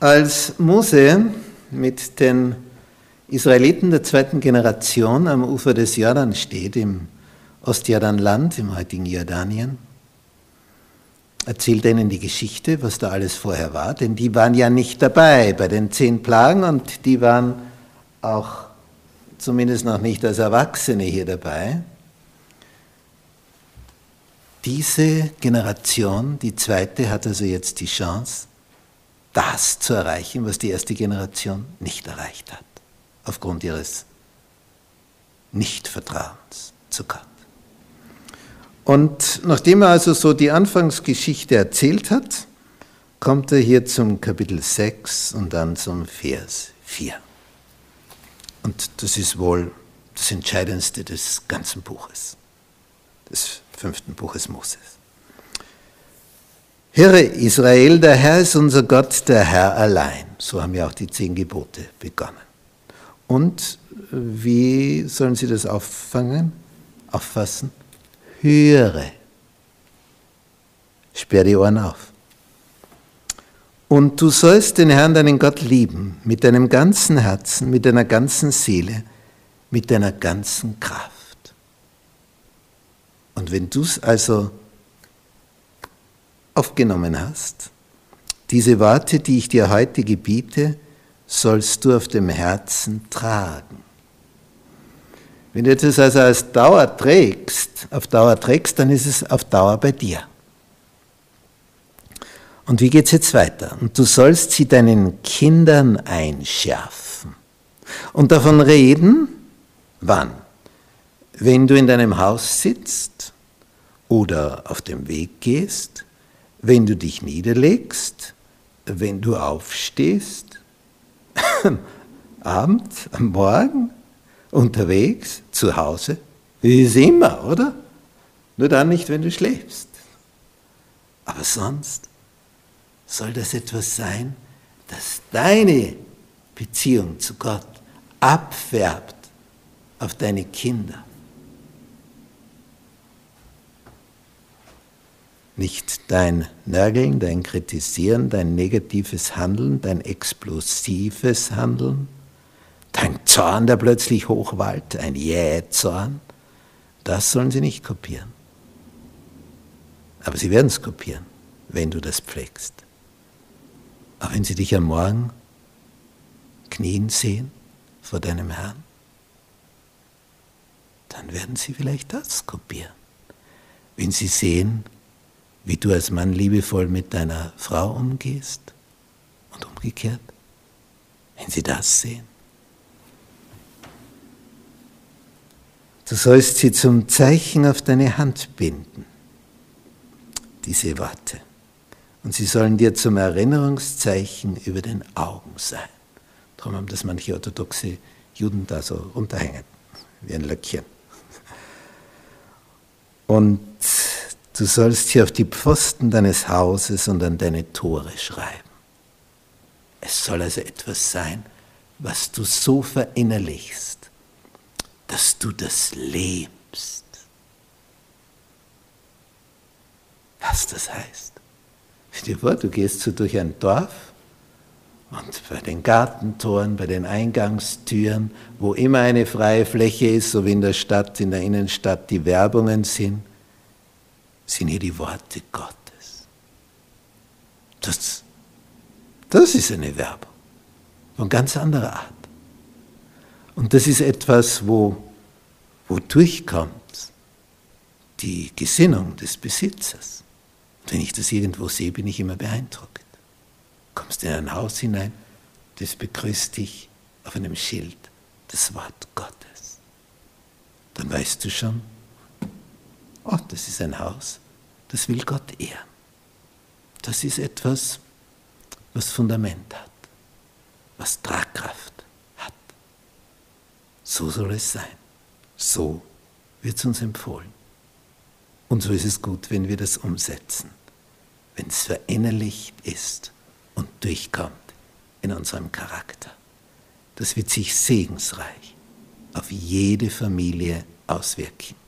Als Mose mit den Israeliten der zweiten Generation am Ufer des Jordan steht, im Ostjordanland, im heutigen Jordanien, erzählt er ihnen die Geschichte, was da alles vorher war, denn die waren ja nicht dabei bei den zehn Plagen und die waren auch zumindest noch nicht als Erwachsene hier dabei. Diese Generation, die zweite, hat also jetzt die Chance, das zu erreichen, was die erste Generation nicht erreicht hat, aufgrund ihres Nichtvertrauens zu Gott. Und nachdem er also so die Anfangsgeschichte erzählt hat, kommt er hier zum Kapitel 6 und dann zum Vers 4. Und das ist wohl das Entscheidendste des ganzen Buches, des fünften Buches Moses. Höre Israel, der Herr ist unser Gott, der Herr allein. So haben ja auch die zehn Gebote begonnen. Und wie sollen Sie das auffangen, auffassen? Höre. Sperr die Ohren auf. Und du sollst den Herrn, deinen Gott, lieben, mit deinem ganzen Herzen, mit deiner ganzen Seele, mit deiner ganzen Kraft. Und wenn du es also aufgenommen hast, diese Worte, die ich dir heute gebiete, sollst du auf dem Herzen tragen. Wenn du das also als Dauer trägst, auf Dauer trägst, dann ist es auf Dauer bei dir. Und wie geht es jetzt weiter? Und du sollst sie deinen Kindern einschärfen. Und davon reden, wann? Wenn du in deinem Haus sitzt oder auf dem Weg gehst, wenn du dich niederlegst, wenn du aufstehst, am Abend, am Morgen, unterwegs, zu Hause, wie ist immer, oder? Nur dann nicht, wenn du schläfst. Aber sonst soll das etwas sein, das deine Beziehung zu Gott abfärbt auf deine Kinder. Nicht dein Nörgeln, dein Kritisieren, dein negatives Handeln, dein explosives Handeln, dein Zorn, der plötzlich hochwallt, ein Jähzorn, das sollen sie nicht kopieren. Aber sie werden es kopieren, wenn du das pflegst. Aber wenn sie dich am Morgen knien sehen vor deinem Herrn, dann werden sie vielleicht das kopieren. Wenn sie sehen, wie du als Mann liebevoll mit deiner Frau umgehst und umgekehrt, wenn sie das sehen. Du sollst sie zum Zeichen auf deine Hand binden, diese Worte. Und sie sollen dir zum Erinnerungszeichen über den Augen sein. Darum haben das manche orthodoxe Juden da so runterhängen, wie ein Löckchen. Und Du sollst sie auf die Pfosten deines Hauses und an deine Tore schreiben. Es soll also etwas sein, was du so verinnerlichst, dass du das lebst. Was das heißt. Stell dir vor, du gehst so durch ein Dorf und bei den Gartentoren, bei den Eingangstüren, wo immer eine freie Fläche ist, so wie in der Stadt, in der Innenstadt die Werbungen sind, sind hier die Worte Gottes. Das Das ist eine Werbung von ganz anderer Art. Und das ist etwas, wo, wo durchkommt die Gesinnung des Besitzers. Und wenn ich das irgendwo sehe, bin ich immer beeindruckt. Kommst in ein Haus hinein, das begrüßt dich auf einem Schild, das Wort Gottes. Dann weißt du schon, oh, das ist ein Haus, das will Gott ehren. Das ist etwas, was Fundament hat, was Tragkraft hat. So soll es sein. So wird es uns empfohlen. Und so ist es gut, wenn wir das umsetzen, wenn es verinnerlicht ist und durchkommt in unserem Charakter. Das wird sich segensreich auf jede Familie auswirken.